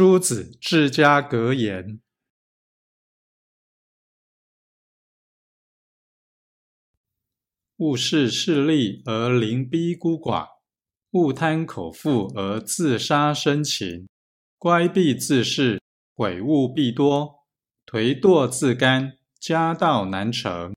诸子治家格言：勿恃势利而凌逼孤寡，勿贪口腹而自杀生情。乖僻自恃，悔悟必多；颓惰自甘，家道难成。